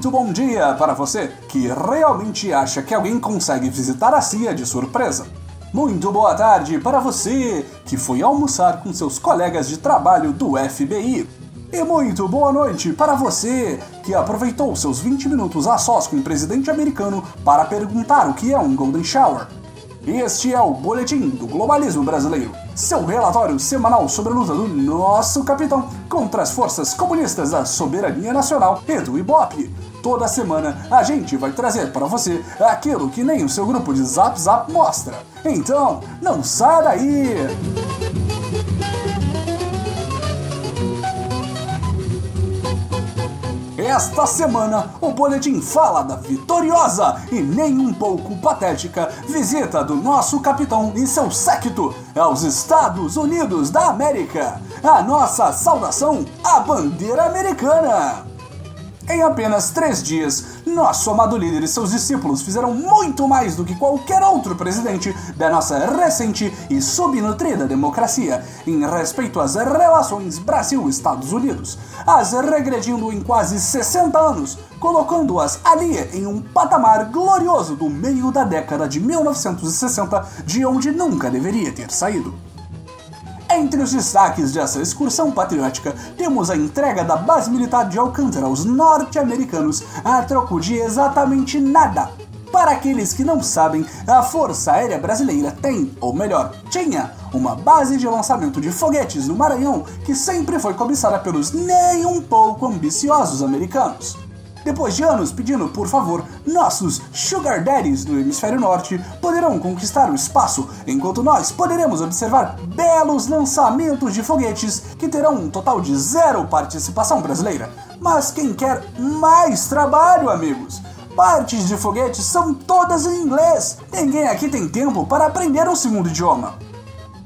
muito bom dia para você que realmente acha que alguém consegue visitar a CIA de surpresa. Muito boa tarde para você que foi almoçar com seus colegas de trabalho do FBI. E muito boa noite para você que aproveitou seus 20 minutos a sós com o presidente americano para perguntar o que é um Golden Shower. Este é o Boletim do Globalismo Brasileiro, seu relatório semanal sobre a luta do nosso capitão contra as forças comunistas da soberania nacional e do Ibope. Toda semana a gente vai trazer para você aquilo que nem o seu grupo de Zap Zap mostra. Então, não sai daí! Esta semana, o boletim fala da vitoriosa e nem um pouco patética visita do nosso capitão e seu séquito aos Estados Unidos da América. A nossa saudação à bandeira americana. Em apenas três dias, nosso amado líder e seus discípulos fizeram muito mais do que qualquer outro presidente da nossa recente e subnutrida democracia em respeito às relações Brasil-Estados Unidos, as regredindo em quase 60 anos, colocando-as ali em um patamar glorioso do meio da década de 1960, de onde nunca deveria ter saído. Entre os destaques dessa excursão patriótica, temos a entrega da base militar de Alcântara aos norte-americanos a troco de exatamente nada. Para aqueles que não sabem, a Força Aérea Brasileira tem, ou melhor, tinha, uma base de lançamento de foguetes no Maranhão que sempre foi cobiçada pelos nem um pouco ambiciosos americanos. Depois de anos pedindo por favor, nossos Sugar Daddies do Hemisfério Norte poderão conquistar o espaço, enquanto nós poderemos observar belos lançamentos de foguetes que terão um total de zero participação brasileira. Mas quem quer mais trabalho, amigos? Partes de foguetes são todas em inglês. Ninguém aqui tem tempo para aprender um segundo idioma.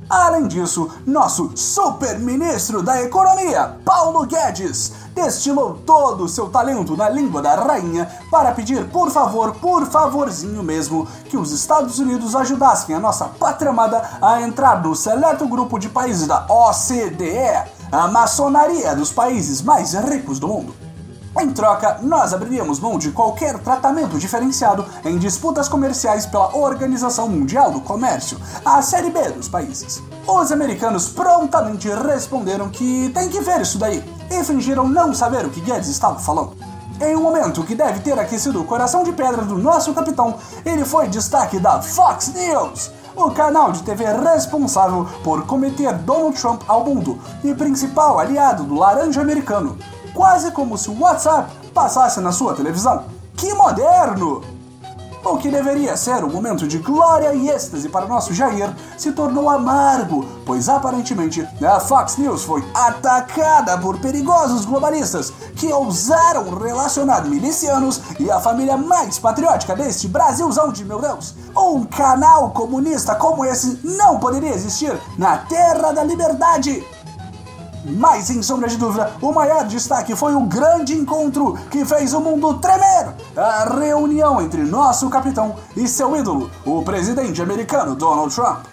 Além disso, nosso super-ministro da Economia, Paulo Guedes, destilou todo o seu talento na língua da rainha para pedir, por favor, por favorzinho mesmo, que os Estados Unidos ajudassem a nossa pátria amada a entrar no seleto grupo de países da OCDE, a maçonaria dos países mais ricos do mundo. Em troca, nós abriríamos mão de qualquer tratamento diferenciado em disputas comerciais pela Organização Mundial do Comércio, a Série B dos países. Os americanos prontamente responderam que tem que ver isso daí e fingiram não saber o que Guedes estava falando. Em um momento que deve ter aquecido o coração de pedra do nosso capitão, ele foi destaque da Fox News, o canal de TV responsável por cometer Donald Trump ao mundo e principal aliado do laranja americano, quase como se o WhatsApp passasse na sua televisão. Que moderno! O que deveria ser um momento de glória e êxtase para nosso Jair se tornou amargo, pois aparentemente a Fox News foi atacada por perigosos globalistas que ousaram relacionar milicianos e a família mais patriótica deste Brasilzão de meu Deus. Um canal comunista como esse não poderia existir na Terra da Liberdade. Mas, sem sombra de dúvida, o maior destaque foi o grande encontro que fez o mundo tremer a reunião entre nosso capitão e seu ídolo, o presidente americano Donald Trump.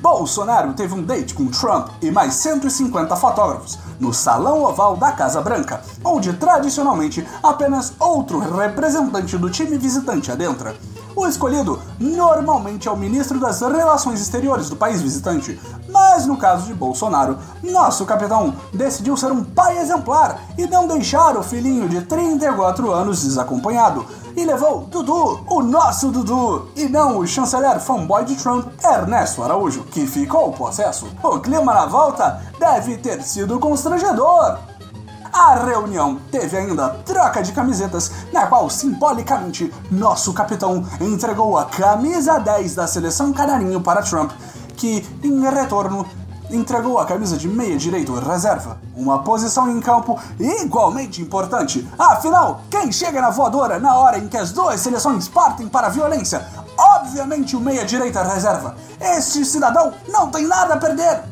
Bolsonaro teve um date com Trump e mais 150 fotógrafos no Salão Oval da Casa Branca, onde tradicionalmente apenas outro representante do time visitante adentra. O escolhido normalmente é o ministro das Relações Exteriores do país visitante, mas no caso de Bolsonaro, nosso capitão decidiu ser um pai exemplar e não deixar o filhinho de 34 anos desacompanhado. E levou Dudu, o nosso Dudu, e não o chanceler fanboy de Trump, Ernesto Araújo, que ficou possesso. O clima na volta deve ter sido constrangedor. A reunião teve ainda troca de camisetas, na qual simbolicamente nosso capitão entregou a camisa 10 da seleção canarinho para Trump, que em retorno entregou a camisa de meia direito reserva, uma posição em campo igualmente importante. Afinal, quem chega na voadora na hora em que as duas seleções partem para a violência? Obviamente o meia direita reserva. Este cidadão não tem nada a perder.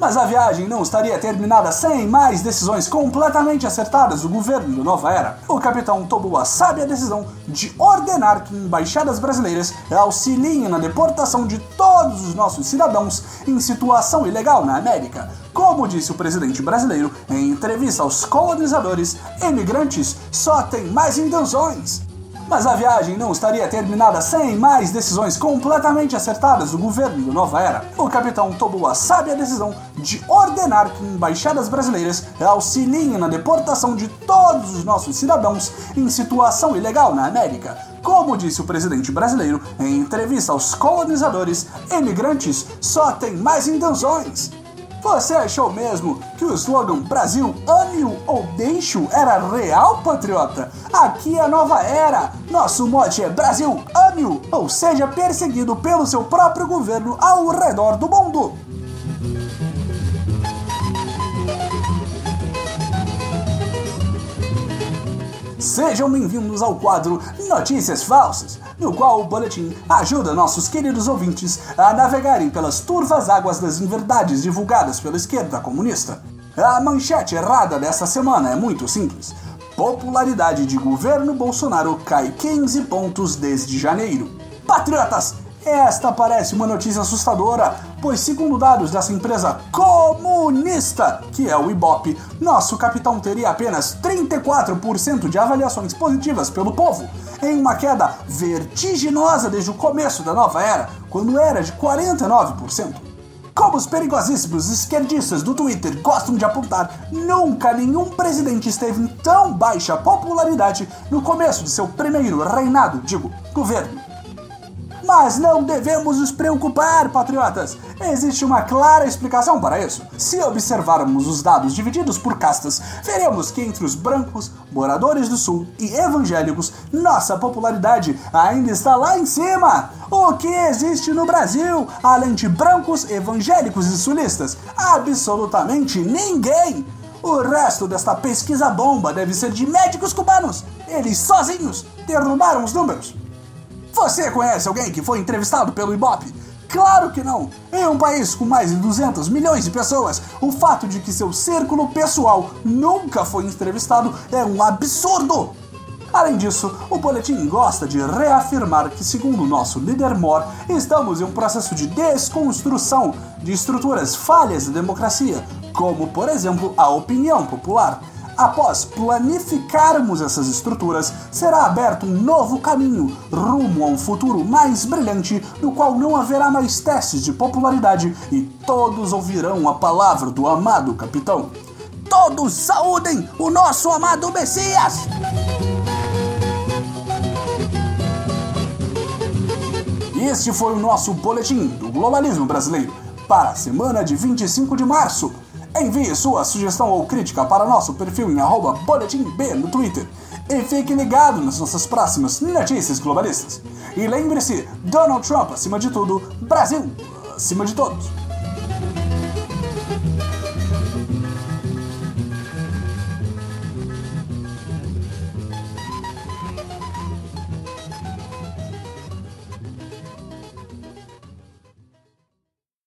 Mas a viagem não estaria terminada sem mais decisões completamente acertadas do governo da nova era. O capitão tomou a sábia decisão de ordenar que embaixadas brasileiras auxiliem na deportação de todos os nossos cidadãos em situação ilegal na América. Como disse o presidente brasileiro em entrevista aos colonizadores, imigrantes só têm mais intenções. Mas a viagem não estaria terminada sem mais decisões completamente acertadas do governo da nova era. O capitão tomou a sábia decisão de ordenar que embaixadas brasileiras auxiliem na deportação de todos os nossos cidadãos em situação ilegal na América. Como disse o presidente brasileiro em entrevista aos colonizadores, imigrantes só têm mais intenções. Você achou mesmo que o slogan Brasil ame-o ou deixe-o era real, patriota? Aqui é a nova era. Nosso mote é Brasil ame-o ou seja perseguido pelo seu próprio governo ao redor do mundo. Sejam bem-vindos ao quadro Notícias Falsas, no qual o boletim ajuda nossos queridos ouvintes a navegarem pelas turvas águas das inverdades divulgadas pela esquerda comunista. A manchete errada dessa semana é muito simples. Popularidade de governo Bolsonaro cai 15 pontos desde janeiro. Patriotas, esta parece uma notícia assustadora, pois, segundo dados dessa empresa comunista, que é o Ibope, nosso capitão teria apenas 34% de avaliações positivas pelo povo, em uma queda vertiginosa desde o começo da nova era, quando era de 49%. Como os perigosíssimos esquerdistas do Twitter gostam de apontar, nunca nenhum presidente esteve em tão baixa popularidade no começo de seu primeiro reinado, digo, governo. Mas não devemos nos preocupar, patriotas! Existe uma clara explicação para isso. Se observarmos os dados divididos por castas, veremos que entre os brancos, moradores do sul e evangélicos, nossa popularidade ainda está lá em cima. O que existe no Brasil, além de brancos, evangélicos e sulistas? Absolutamente ninguém! O resto desta pesquisa bomba deve ser de médicos cubanos. Eles sozinhos derrubaram os números. Você conhece alguém que foi entrevistado pelo Ibope? Claro que não! Em um país com mais de 200 milhões de pessoas, o fato de que seu círculo pessoal nunca foi entrevistado é um absurdo! Além disso, o boletim gosta de reafirmar que, segundo o nosso líder Mor, estamos em um processo de desconstrução de estruturas falhas da democracia, como, por exemplo, a opinião popular. Após planificarmos essas estruturas, será aberto um novo caminho rumo a um futuro mais brilhante, no qual não haverá mais testes de popularidade e todos ouvirão a palavra do amado capitão. Todos saúdem o nosso amado Messias! Este foi o nosso boletim do globalismo brasileiro para a semana de 25 de março. Envie sua sugestão ou crítica para nosso perfil em boletimb no Twitter. E fique ligado nas nossas próximas notícias globalistas. E lembre-se, Donald Trump acima de tudo, Brasil acima de todos.